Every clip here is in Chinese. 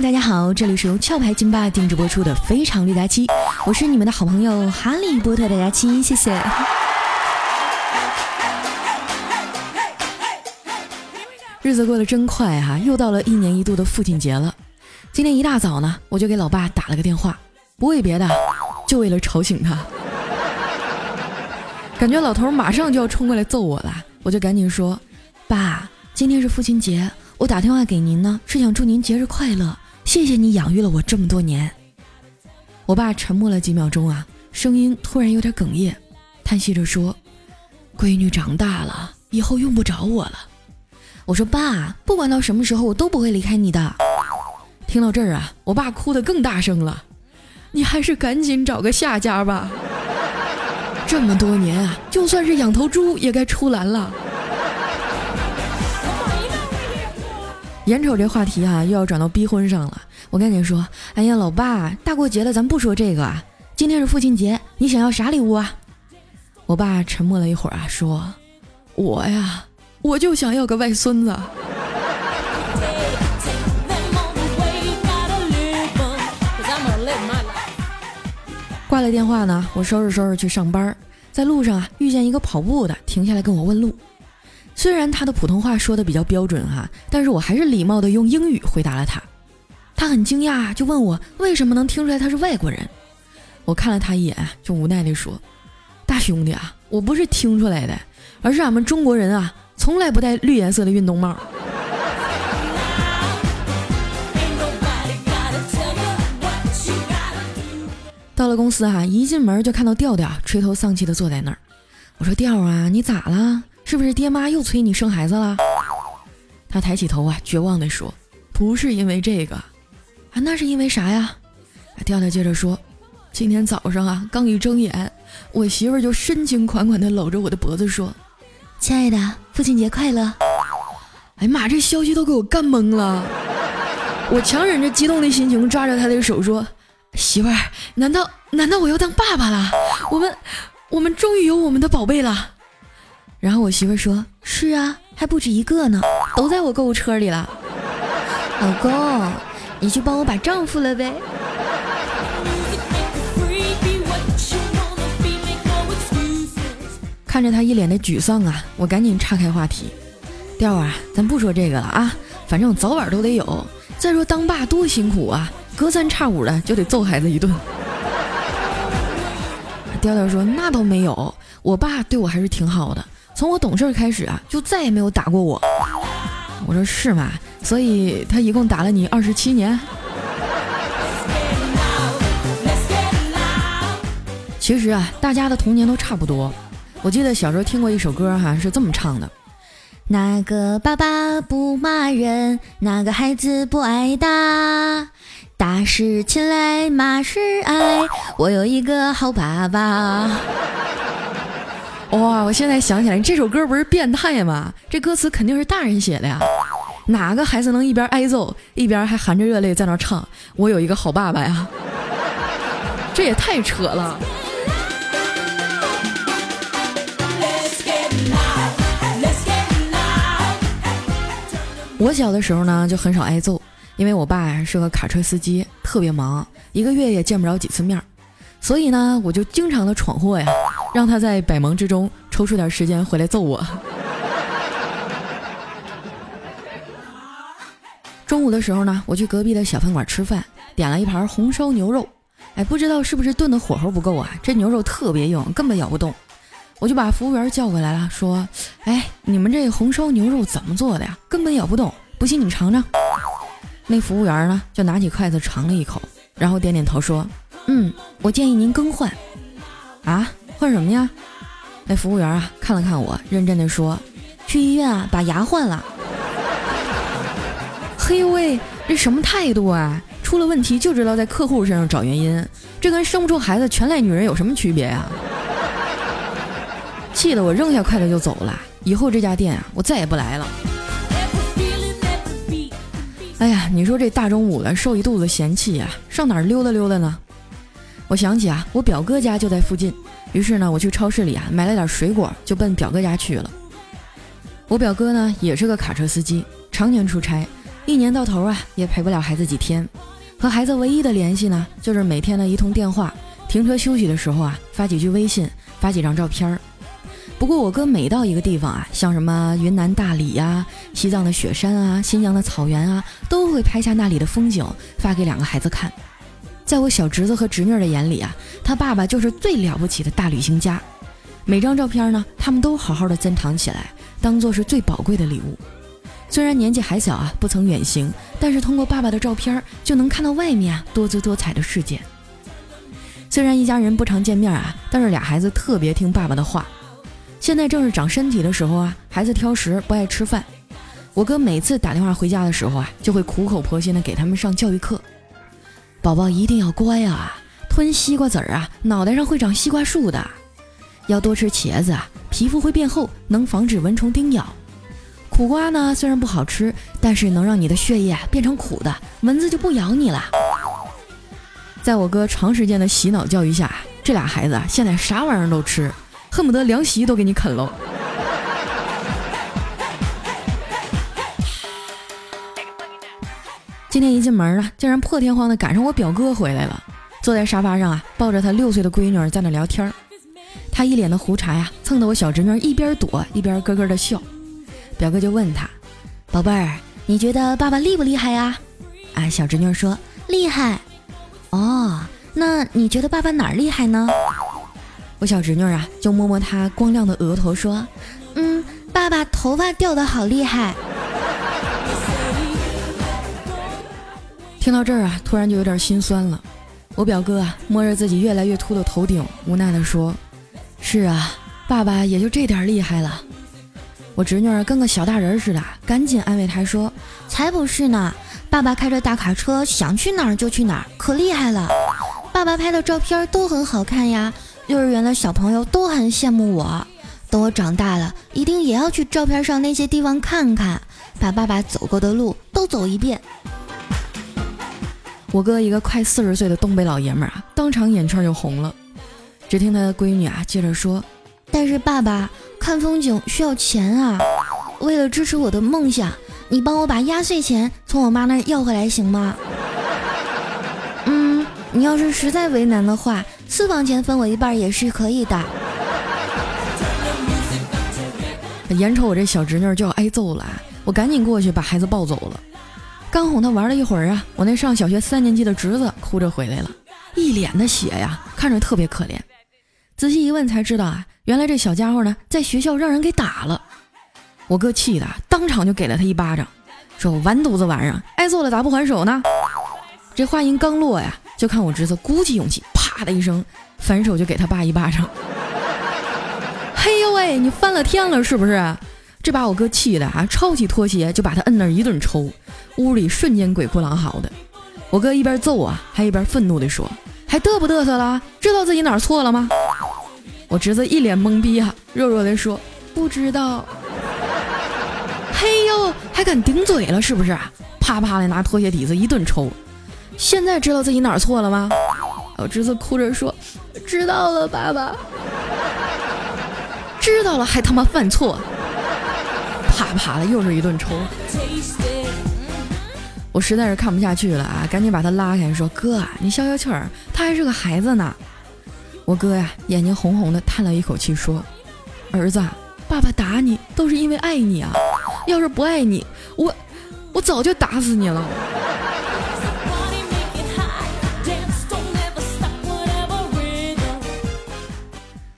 大家好，这里是由壳牌金霸定制播出的《非常六加七》，我是你们的好朋友哈利波特的佳期，谢谢。日子过得真快哈，又到了一年一度的父亲节了。今天一大早呢，我就给老爸打了个电话，不为别的，就为了吵醒他。感觉老头马上就要冲过来揍我了，我就赶紧说：“爸，今天是父亲节，我打电话给您呢，是想祝您节日快乐，谢谢你养育了我这么多年。”我爸沉默了几秒钟啊，声音突然有点哽咽，叹息着说：“闺女长大了，以后用不着我了。”我说：“爸，不管到什么时候，我都不会离开你的。”听到这儿啊，我爸哭得更大声了：“你还是赶紧找个下家吧。”这么多年啊，就算是养头猪也该出栏了。眼瞅这话题啊，又要转到逼婚上了，我赶紧说：“哎呀，老爸，大过节的，咱不说这个啊。今天是父亲节，你想要啥礼物啊？”我爸沉默了一会儿啊，说：“我呀，我就想要个外孙子。”挂了电话呢，我收拾收拾去上班，在路上啊遇见一个跑步的，停下来跟我问路。虽然他的普通话说的比较标准哈，但是我还是礼貌的用英语回答了他。他很惊讶，就问我为什么能听出来他是外国人。我看了他一眼，就无奈地说：“大兄弟啊，我不是听出来的，而是俺们中国人啊，从来不戴绿颜色的运动帽。”到了公司哈，一进门就看到调调垂头丧气的坐在那儿。我说：“调啊，你咋了？是不是爹妈又催你生孩子了？”他抬起头啊，绝望地说：“不是因为这个，啊，那是因为啥呀？”调调接着说：“今天早上啊，刚一睁眼，我媳妇就深情款款地搂着我的脖子说：‘亲爱的，父亲节快乐！’哎呀妈，这消息都给我干懵了。我强忍着激动的心情，抓着他的手说。”媳妇儿，难道难道我要当爸爸了？我们我们终于有我们的宝贝了。然后我媳妇儿说：“是啊，还不止一个呢，都在我购物车里了。”老公，你去帮我把账付了呗。看着他一脸的沮丧啊，我赶紧岔开话题：“调啊，咱不说这个了啊，反正早晚都得有。再说当爸多辛苦啊。”隔三差五的就得揍孩子一顿。调调说：“那倒没有，我爸对我还是挺好的。从我懂事开始啊，就再也没有打过我。”我说：“是吗？所以他一共打了你二十七年？”其实啊，大家的童年都差不多。我记得小时候听过一首歌，哈，是这么唱的：“哪个爸爸不骂人？哪个孩子不挨打？”打是亲来，骂是爱。我有一个好爸爸。哇！我现在想起来，这首歌不是变态吗？这歌词肯定是大人写的呀。哪个孩子能一边挨揍，一边还含着热泪在那唱？我有一个好爸爸呀！这也太扯了。我小的时候呢，就很少挨揍。因为我爸是个卡车司机，特别忙，一个月也见不着几次面，所以呢，我就经常的闯祸呀，让他在百忙之中抽出点时间回来揍我。中午的时候呢，我去隔壁的小饭馆吃饭，点了一盘红烧牛肉，哎，不知道是不是炖的火候不够啊，这牛肉特别硬，根本咬不动。我就把服务员叫过来了，说：“哎，你们这红烧牛肉怎么做的呀？根本咬不动，不信你尝尝。”那服务员呢，就拿起筷子尝了一口，然后点点头说：“嗯，我建议您更换。”啊，换什么呀？那服务员啊，看了看我，认真的说：“去医院啊，把牙换了。”嘿喂，这什么态度啊？出了问题就知道在客户身上找原因，这跟生不出孩子全赖女人有什么区别呀？气得我扔下筷子就走了。以后这家店啊，我再也不来了。哎呀，你说这大中午的受一肚子嫌弃呀，上哪儿溜达溜达呢？我想起啊，我表哥家就在附近，于是呢，我去超市里啊买了点水果，就奔表哥家去了。我表哥呢也是个卡车司机，常年出差，一年到头啊，也陪不了孩子几天。和孩子唯一的联系呢，就是每天的一通电话，停车休息的时候啊，发几句微信，发几张照片儿。不过我哥每到一个地方啊，像什么云南大理呀、西藏的雪山啊、新疆的草原啊，都会拍下那里的风景，发给两个孩子看。在我小侄子和侄女的眼里啊，他爸爸就是最了不起的大旅行家。每张照片呢，他们都好好的珍藏起来，当做是最宝贵的礼物。虽然年纪还小啊，不曾远行，但是通过爸爸的照片就能看到外面啊多姿多彩的世界。虽然一家人不常见面啊，但是俩孩子特别听爸爸的话。现在正是长身体的时候啊，孩子挑食不爱吃饭。我哥每次打电话回家的时候啊，就会苦口婆心的给他们上教育课：宝宝一定要乖啊，吞西瓜籽儿啊，脑袋上会长西瓜树的；要多吃茄子啊，皮肤会变厚，能防止蚊虫叮咬。苦瓜呢，虽然不好吃，但是能让你的血液变成苦的，蚊子就不咬你了。在我哥长时间的洗脑教育下，这俩孩子，现在啥玩意儿都吃，恨不得凉席都给你啃喽。今天一进门啊，竟然破天荒的赶上我表哥回来了，坐在沙发上啊，抱着他六岁的闺女在那聊天儿。他一脸的胡茬呀，蹭得我小侄女一边躲一边咯咯的笑。表哥就问他：“宝贝儿，你觉得爸爸厉不厉害呀？”啊，小侄女说：“厉害。”哦，那你觉得爸爸哪儿厉害呢？我小侄女啊，就摸摸他光亮的额头说：“嗯，爸爸头发掉的好厉害。”听到这儿啊，突然就有点心酸了。我表哥啊，摸着自己越来越秃的头顶，无奈的说：“是啊，爸爸也就这点厉害了。”我侄女儿跟个小大人似的，赶紧安慰他说：“才不是呢，爸爸开着大卡车，想去哪儿就去哪儿，可厉害了。爸爸拍的照片都很好看呀，幼儿园的小朋友都很羡慕我。等我长大了，一定也要去照片上那些地方看看，把爸爸走过的路都走一遍。”我哥一个快四十岁的东北老爷们儿啊，当场眼圈就红了。只听他的闺女啊接着说：“但是爸爸。”看风景需要钱啊！为了支持我的梦想，你帮我把压岁钱从我妈那要回来行吗？嗯，你要是实在为难的话，私房钱分我一半也是可以的。眼瞅我这小侄女就要挨揍了，我赶紧过去把孩子抱走了。刚哄他玩了一会儿啊，我那上小学三年级的侄子哭着回来了，一脸的血呀，看着特别可怜。仔细一问才知道啊。原来这小家伙呢，在学校让人给打了，我哥气的当场就给了他一巴掌，说：“完犊子玩意儿，挨揍了咋不还手呢？”这话音刚落呀，就看我侄子鼓起勇气，啪的一声反手就给他爸一巴掌。嘿呦喂，你翻了天了是不是？这把我哥气的啊，抄起拖鞋就把他摁那儿一顿抽，屋里瞬间鬼哭狼嚎的。我哥一边揍啊，还一边愤怒地说：“还嘚不嘚瑟了？知道自己哪儿错了吗？”我侄子一脸懵逼啊，弱弱的说：“不知道。”嘿呦，还敢顶嘴了是不是？啪啪的拿拖鞋底子一顿抽。现在知道自己哪儿错了吗？我侄子哭着说：“知道了，爸爸。”知道了还他妈犯错？啪啪的又是一顿抽。我实在是看不下去了啊，赶紧把他拉开，说：“哥，你消消气儿，他还是个孩子呢。”我哥呀，眼睛红红的，叹了一口气说：“儿子，爸爸打你都是因为爱你啊！要是不爱你，我我早就打死你了。”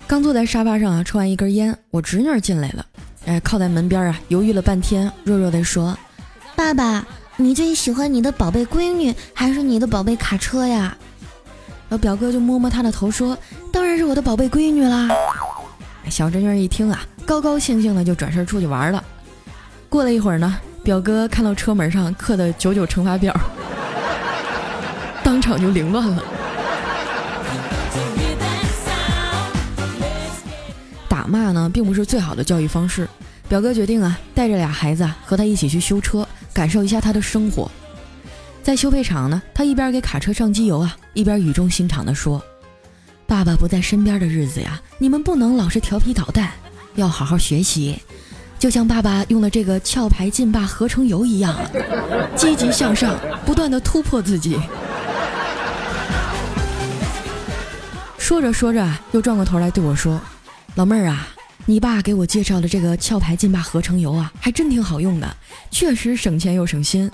刚坐在沙发上啊，抽完一根烟，我侄女进来了，哎，靠在门边啊，犹豫了半天，弱弱的说：“爸爸，你最喜欢你的宝贝闺女，还是你的宝贝卡车呀？”我表哥就摸摸他的头说：“当然是我的宝贝闺女啦！”小侄女一听啊，高高兴兴的就转身出去玩了。过了一会儿呢，表哥看到车门上刻的九九乘法表，当场就凌乱了。骂呢，并不是最好的教育方式。表哥决定啊，带着俩孩子啊和他一起去修车，感受一下他的生活。在修配厂呢，他一边给卡车上机油啊，一边语重心长地说：“爸爸不在身边的日子呀，你们不能老是调皮捣蛋，要好好学习。就像爸爸用的这个壳牌劲霸合成油一样，积极向上，不断的突破自己。说着说着，又转过头来对我说：“老妹儿啊，你爸给我介绍的这个壳牌劲霸合成油啊，还真挺好用的，确实省钱又省心。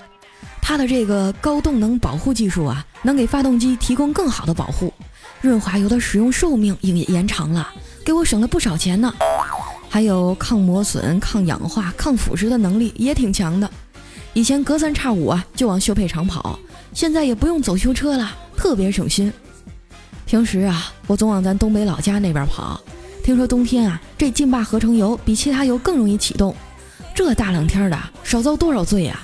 它的这个高动能保护技术啊，能给发动机提供更好的保护，润滑油的使用寿命也延长了，给我省了不少钱呢。”还有抗磨损、抗氧化、抗腐蚀的能力也挺强的。以前隔三差五啊就往修配厂跑，现在也不用走修车了，特别省心。平时啊，我总往咱东北老家那边跑。听说冬天啊，这劲霸合成油比其他油更容易启动。这大冷天的，少遭多少罪呀？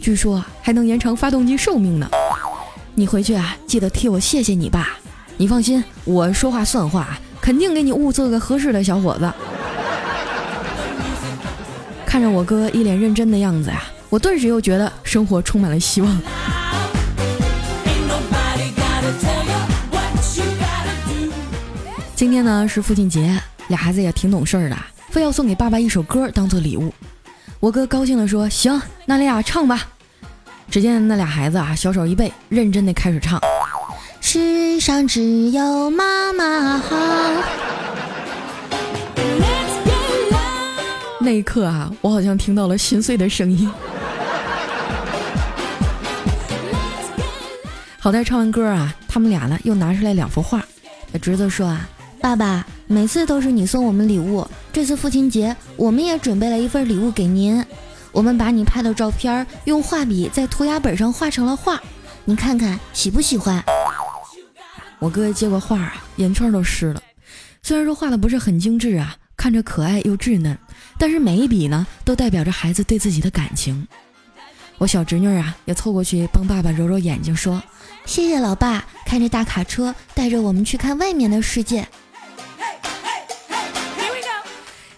据说还能延长发动机寿命呢。你回去啊，记得替我谢谢你爸。你放心，我说话算话，肯定给你物色个合适的小伙子。看着我哥一脸认真的样子呀，我顿时又觉得生活充满了希望。今天呢是父亲节，俩孩子也挺懂事儿的，非要送给爸爸一首歌当做礼物。我哥高兴地说：“行，那俩唱吧。”只见那俩孩子啊，小手一背，认真的开始唱：“世上只有妈妈好。”那一刻啊，我好像听到了心碎的声音。好在唱完歌啊，他们俩呢又拿出来两幅画。侄子说啊：“爸爸，每次都是你送我们礼物，这次父亲节我们也准备了一份礼物给您。我们把你拍的照片用画笔在涂鸦本上画成了画，你看看喜不喜欢？”我哥接过画啊，眼圈都湿了。虽然说画的不是很精致啊。看着可爱又稚嫩，但是每一笔呢，都代表着孩子对自己的感情。我小侄女啊，也凑过去帮爸爸揉揉眼睛，说：“谢谢老爸，开着大卡车带着我们去看外面的世界。”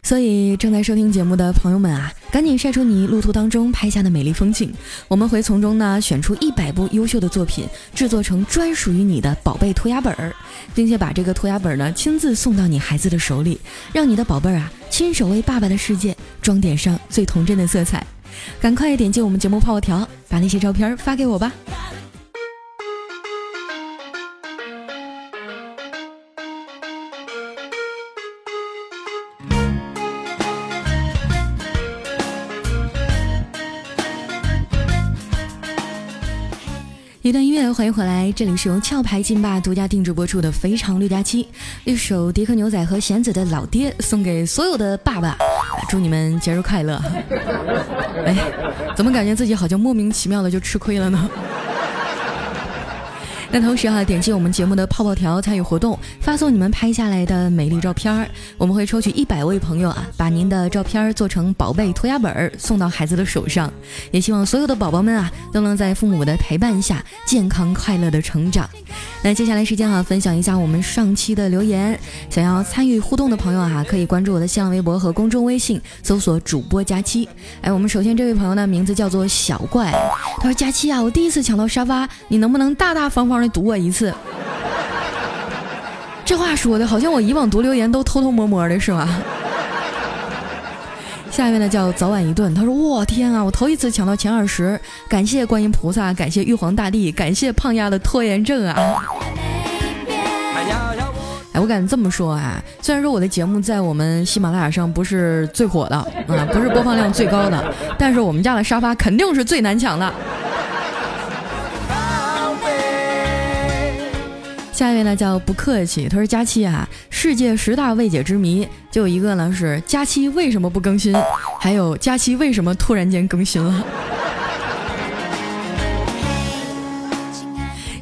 所以，正在收听节目的朋友们啊，赶紧晒出你路途当中拍下的美丽风景，我们会从中呢选出一百部优秀的作品，制作成专属于你的宝贝涂鸦本儿，并且把这个涂鸦本呢亲自送到你孩子的手里，让你的宝贝儿啊亲手为爸爸的世界装点上最童真的色彩。赶快点击我们节目泡泡条，把那些照片发给我吧。一段音乐，欢迎回来，这里是由壳牌劲霸独家定制播出的《非常六加七》，一首迪克牛仔和弦子的老爹送给所有的爸爸，祝你们节日快乐。哎，怎么感觉自己好像莫名其妙的就吃亏了呢？那同时哈，点击我们节目的泡泡条参与活动，发送你们拍下来的美丽照片儿，我们会抽取一百位朋友啊，把您的照片做成宝贝涂鸦本儿送到孩子的手上。也希望所有的宝宝们啊，都能在父母的陪伴下健康快乐的成长。那接下来时间哈，分享一下我们上期的留言。想要参与互动的朋友哈，可以关注我的新浪微博和公众微信，搜索主播佳期。哎，我们首先这位朋友呢，名字叫做小怪，他说佳期啊，我第一次抢到沙发，你能不能大大方方的。读我一次，这话说的好像我以往读留言都偷偷摸摸的是吗？下面呢叫早晚一顿，他说：“我天啊，我头一次抢到前二十，感谢观音菩萨，感谢玉皇大帝，感谢胖丫的拖延症啊！”哎，我敢这么说啊，虽然说我的节目在我们喜马拉雅上不是最火的啊，不是播放量最高的，但是我们家的沙发肯定是最难抢的。下一位呢叫不客气，他说佳期啊，世界十大未解之谜就有一个呢是佳期为什么不更新，还有佳期为什么突然间更新了。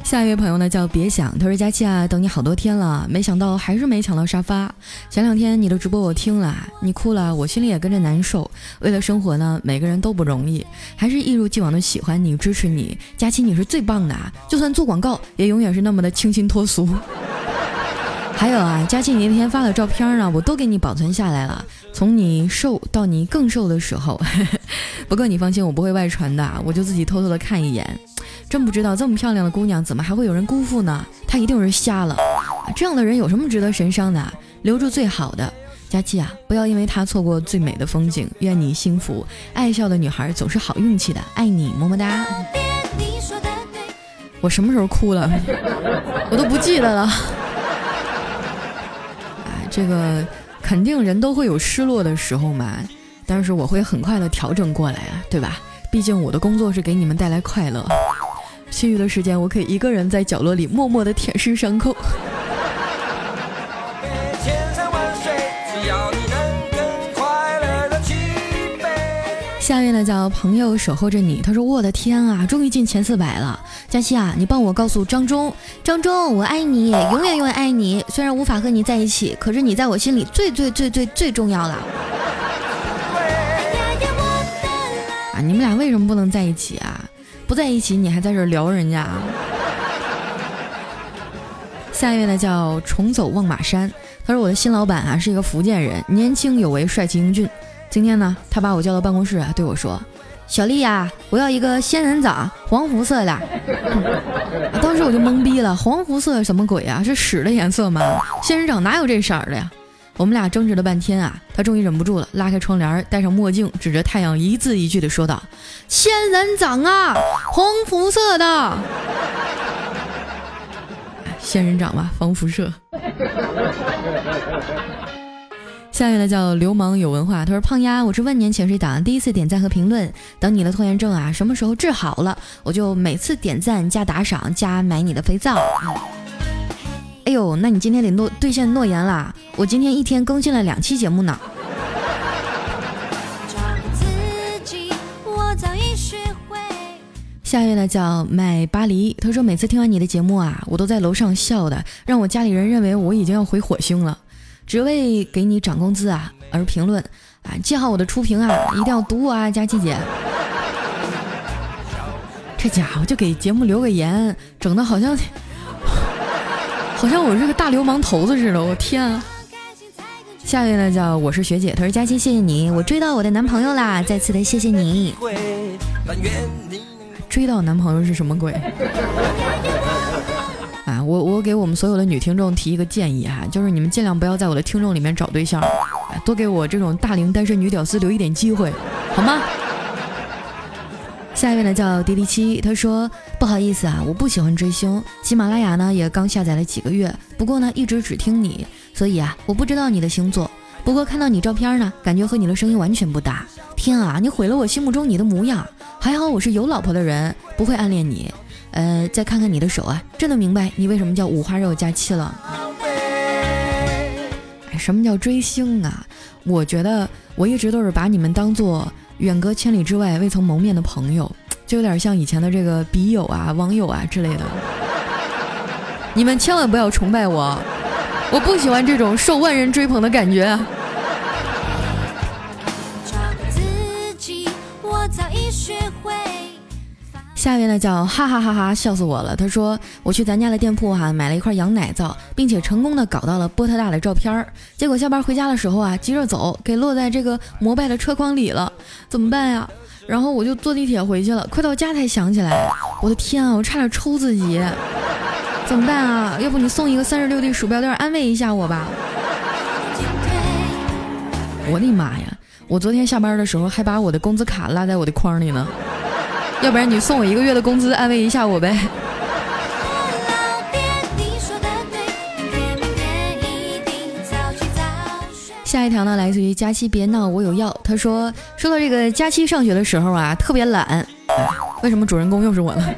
下一位朋友呢叫别想，他说佳期啊，等你好多天了，没想到还是没抢到沙发。前两天你的直播我听了，你哭了，我心里也跟着难受。为了生活呢，每个人都不容易，还是一如既往的喜欢你，支持你。佳期你是最棒的，就算做广告也永远是那么的清新脱俗。还有啊，佳期你那天发的照片呢，我都给你保存下来了，从你瘦到你更瘦的时候。不过你放心，我不会外传的，我就自己偷偷的看一眼。真不知道这么漂亮的姑娘，怎么还会有人辜负呢？她一定是瞎了。这样的人有什么值得神伤的？留住最好的。佳期啊，不要因为她错过最美的风景。愿你幸福。爱笑的女孩总是好运气的，爱你，么么哒。我什么时候哭了？我都不记得了。哎，这个肯定人都会有失落的时候嘛，但是我会很快的调整过来啊，对吧？毕竟我的工作是给你们带来快乐，其余的时间我可以一个人在角落里默默的舔舐伤口。下面呢叫朋友守候着你，他说我的天啊，终于进前四百了。佳期啊，你帮我告诉张忠，张忠我爱你，永远永远爱你。虽然无法和你在一起，可是你在我心里最最最最最重要了。啊，你们俩为什么不能在一起啊？不在一起你还在这聊人家？下一位呢叫重走望马山，他说我的新老板啊是一个福建人，年轻有为，帅气英俊。今天呢，他把我叫到办公室啊，对我说：“小丽呀，我要一个仙人掌，黄肤色的。” 当时我就懵逼了，黄肤色什么鬼啊？是屎的颜色吗？仙人掌哪有这色儿的呀？我们俩争执了半天啊，他终于忍不住了，拉开窗帘，戴上墨镜，指着太阳，一字一句的说道：“仙人掌啊，红辐射的。”仙人掌吧，防辐射。下面呢叫流氓有文化，他说胖丫，我是万年潜水党，第一次点赞和评论，等你的拖延症啊什么时候治好了，我就每次点赞加打赏加买你的肥皂。哎呦，那你今天得诺兑现诺言啦，我今天一天更新了两期节目呢。下一位呢叫买巴黎，他说每次听完你的节目啊，我都在楼上笑的，让我家里人认为我已经要回火星了。只为给你涨工资啊而评论啊，记好我的初评啊，一定要读我啊，佳琪姐。这家伙就给节目留个言，整的好像好像我是个大流氓头子似的，我天啊！下一位呢叫我是学姐，她说佳琪谢谢你，我追到我的男朋友啦，再次的谢谢你。追到男朋友是什么鬼？啊，我我给我们所有的女听众提一个建议哈，就是你们尽量不要在我的听众里面找对象，多给我这种大龄单身女屌丝留一点机会，好吗？下一位呢叫迪迪七，他说不好意思啊，我不喜欢追星，喜马拉雅呢也刚下载了几个月，不过呢一直只听你，所以啊我不知道你的星座，不过看到你照片呢，感觉和你的声音完全不搭。天啊，你毁了我心目中你的模样，还好我是有老婆的人，不会暗恋你。呃，再看看你的手啊，真的明白你为什么叫五花肉加七了。什么叫追星啊？我觉得我一直都是把你们当做远隔千里之外未曾谋面的朋友，就有点像以前的这个笔友啊、网友啊之类的。你们千万不要崇拜我，我不喜欢这种受万人追捧的感觉。下面呢叫哈哈哈哈笑死我了。他说我去咱家的店铺哈买了一块羊奶皂，并且成功的搞到了波特大的照片儿。结果下班回家的时候啊，急着走，给落在这个摩拜的车筐里了，怎么办呀？然后我就坐地铁回去了，快到家才想起来，我的天啊，我差点抽自己，怎么办啊？要不你送一个三十六 D 鼠标垫安慰一下我吧？我的妈呀！我昨天下班的时候还把我的工资卡落在我的筐里呢。要不然你送我一个月的工资，安慰一下我呗。下一条呢，来自于佳期，别闹，我有药。他说，说到这个佳期上学的时候啊，特别懒。为什么主人公又是我呢？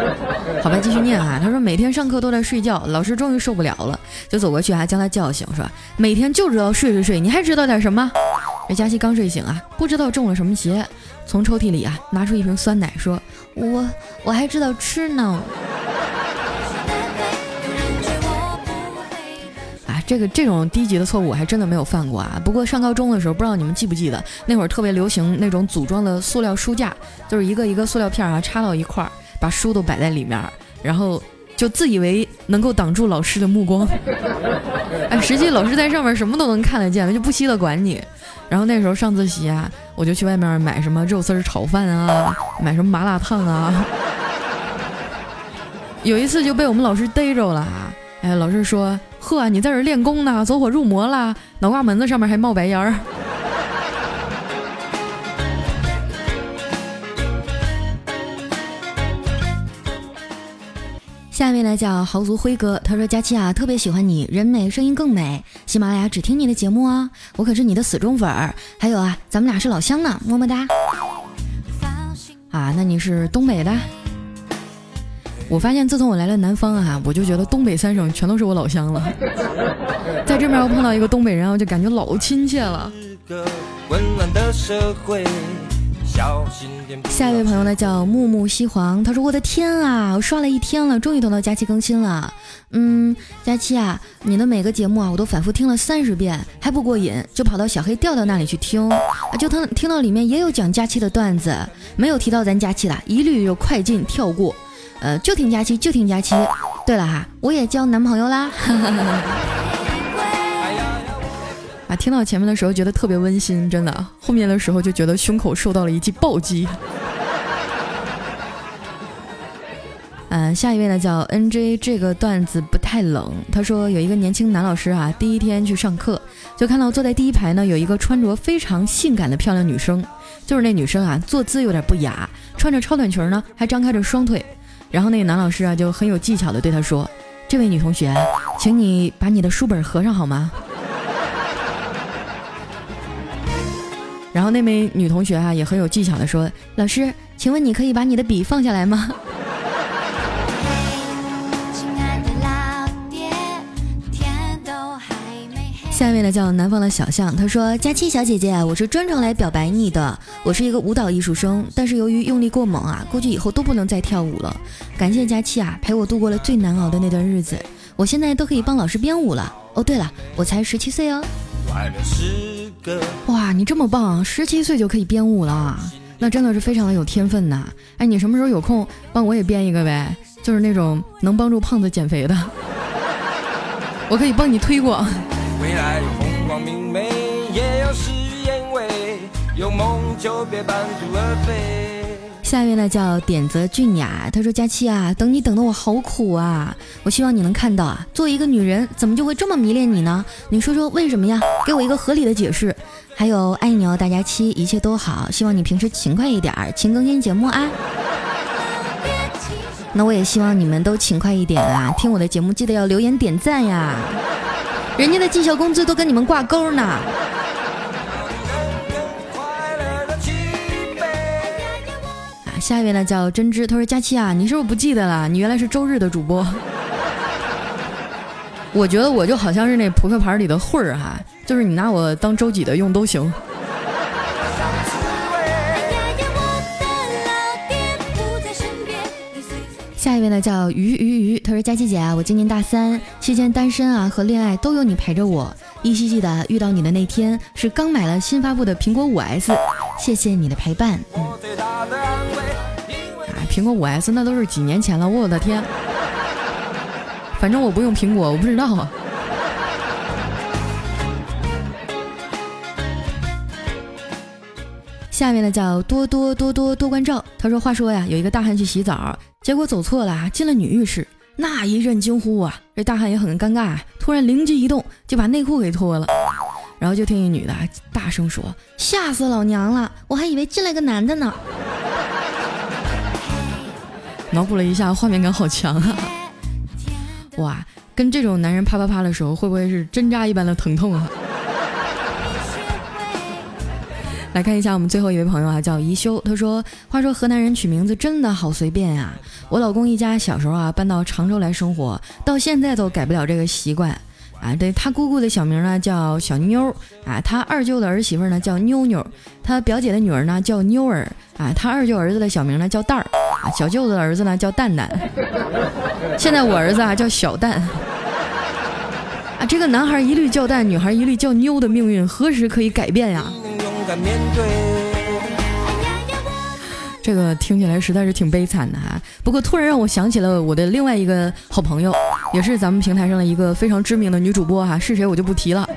好吧，继续念啊。他说每天上课都在睡觉，老师终于受不了了，就走过去还将他叫醒，说每天就知道睡睡睡，你还知道点什么？这佳琪刚睡醒啊，不知道中了什么邪。从抽屉里啊拿出一瓶酸奶，说：“我我还知道吃呢。”啊，这个这种低级的错误我还真的没有犯过啊。不过上高中的时候，不知道你们记不记得，那会儿特别流行那种组装的塑料书架，就是一个一个塑料片啊插到一块儿，把书都摆在里面，然后就自以为能够挡住老师的目光。哎，实际老师在上面什么都能看得见，就不稀得管你。然后那时候上自习啊，我就去外面买什么肉丝炒饭啊，买什么麻辣烫啊。有一次就被我们老师逮着了，哎，老师说呵，你在这练功呢，走火入魔了，脑瓜门子上面还冒白烟儿。下面呢叫豪族辉哥，他说佳期啊，特别喜欢你，人美声音更美，喜马拉雅只听你的节目啊，我可是你的死忠粉儿。还有啊，咱们俩是老乡呢，么么哒。啊，那你是东北的？我发现自从我来了南方啊，我就觉得东北三省全都是我老乡了。在这边我碰到一个东北人，我就感觉老亲切了。温暖的社会，小心下一位朋友呢叫木木西黄，他说：“我的天啊，我刷了一天了，终于等到佳期更新了。嗯，佳期啊，你的每个节目啊，我都反复听了三十遍，还不过瘾，就跑到小黑调调那里去听啊，就听听到里面也有讲佳期的段子，没有提到咱佳期的，一律就快进跳过。呃，就听佳期，就听佳期。对了哈，我也交男朋友啦。”啊，听到前面的时候觉得特别温馨，真的。后面的时候就觉得胸口受到了一记暴击。嗯，下一位呢叫 N J，这个段子不太冷。他说有一个年轻男老师啊，第一天去上课，就看到坐在第一排呢有一个穿着非常性感的漂亮女生，就是那女生啊坐姿有点不雅，穿着超短裙呢还张开着双腿。然后那个男老师啊就很有技巧的对他说：“这位女同学，请你把你的书本合上好吗？”然后那位女同学啊也很有技巧的说：“老师，请问你可以把你的笔放下来吗？”下面呢叫南方的小象，他说：“佳期小姐姐，我是专程来表白你的。我是一个舞蹈艺术生，但是由于用力过猛啊，估计以后都不能再跳舞了。感谢佳期啊，陪我度过了最难熬的那段日子。我现在都可以帮老师编舞了。哦，对了，我才十七岁哦。”哇，你这么棒，十七岁就可以编舞了，那真的是非常的有天分呐！哎，你什么时候有空帮我也编一个呗？就是那种能帮助胖子减肥的，我可以帮你推广。未来有风光明媚，也有事与愿违，有梦就别半途而废。下一位呢叫点泽俊雅，他说：“佳期啊，等你等的我好苦啊！我希望你能看到啊，作为一个女人，怎么就会这么迷恋你呢？你说说为什么呀？给我一个合理的解释。还有爱你哦，大佳期，一切都好，希望你平时勤快一点，勤更新节目啊。那我也希望你们都勤快一点啊，听我的节目记得要留言点赞呀，人家的绩效工资都跟你们挂钩呢。”下一位呢叫真知，他说：“佳期啊，你是不是不记得了？你原来是周日的主播。我觉得我就好像是那扑克牌里的混儿哈，就是你拿我当周几的用都行。”下一位呢叫鱼鱼鱼，他说：“佳期姐啊，我今年大三，期间单身啊和恋爱都有你陪着我。依稀记得遇到你的那天是刚买了新发布的苹果五 S，谢谢你的陪伴。”嗯。苹果五 S 那都是几年前了，我的天！反正我不用苹果，我不知道。啊。下面呢叫多多多多多关照，他说：“话说呀，有一个大汉去洗澡，结果走错了，进了女浴室，那一阵惊呼啊！这大汉也很尴尬，突然灵机一动，就把内裤给脱了，然后就听一女的大声说：‘吓死老娘了，我还以为进来个男的呢。’”脑补了一下，画面感好强啊！哇，跟这种男人啪啪啪的时候，会不会是针扎一般的疼痛啊？来看一下我们最后一位朋友啊，叫宜修，他说：“话说河南人取名字真的好随便呀！我老公一家小时候啊搬到常州来生活，到现在都改不了这个习惯啊。对他姑姑的小名呢叫小妞啊，他二舅的儿媳妇呢叫妞妞，他表姐的女儿呢叫妞儿啊，他二舅儿子的小名呢叫蛋儿。”小舅子的儿子呢叫蛋蛋，现在我儿子啊叫小蛋，啊，这个男孩一律叫蛋，女孩一律叫妞的命运何时可以改变呀？这个听起来实在是挺悲惨的哈。不过突然让我想起了我的另外一个好朋友，也是咱们平台上的一个非常知名的女主播哈，是谁我就不提了，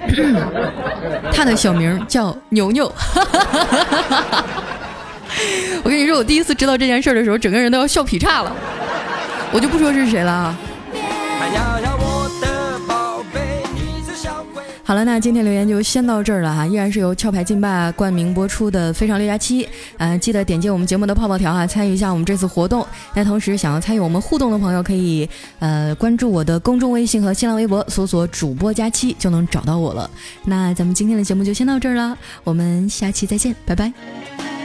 她的小名叫牛牛。我跟你说，我第一次知道这件事的时候，整个人都要笑劈叉了。我就不说是谁了啊。好了，那今天留言就先到这儿了哈，依然是由壳牌劲霸冠名播出的《非常六加七》，呃，记得点击我们节目的泡泡条啊，参与一下我们这次活动。那同时想要参与我们互动的朋友，可以呃关注我的公众微信和新浪微博，搜索“主播佳期”就能找到我了。那咱们今天的节目就先到这儿了，我们下期再见，拜拜。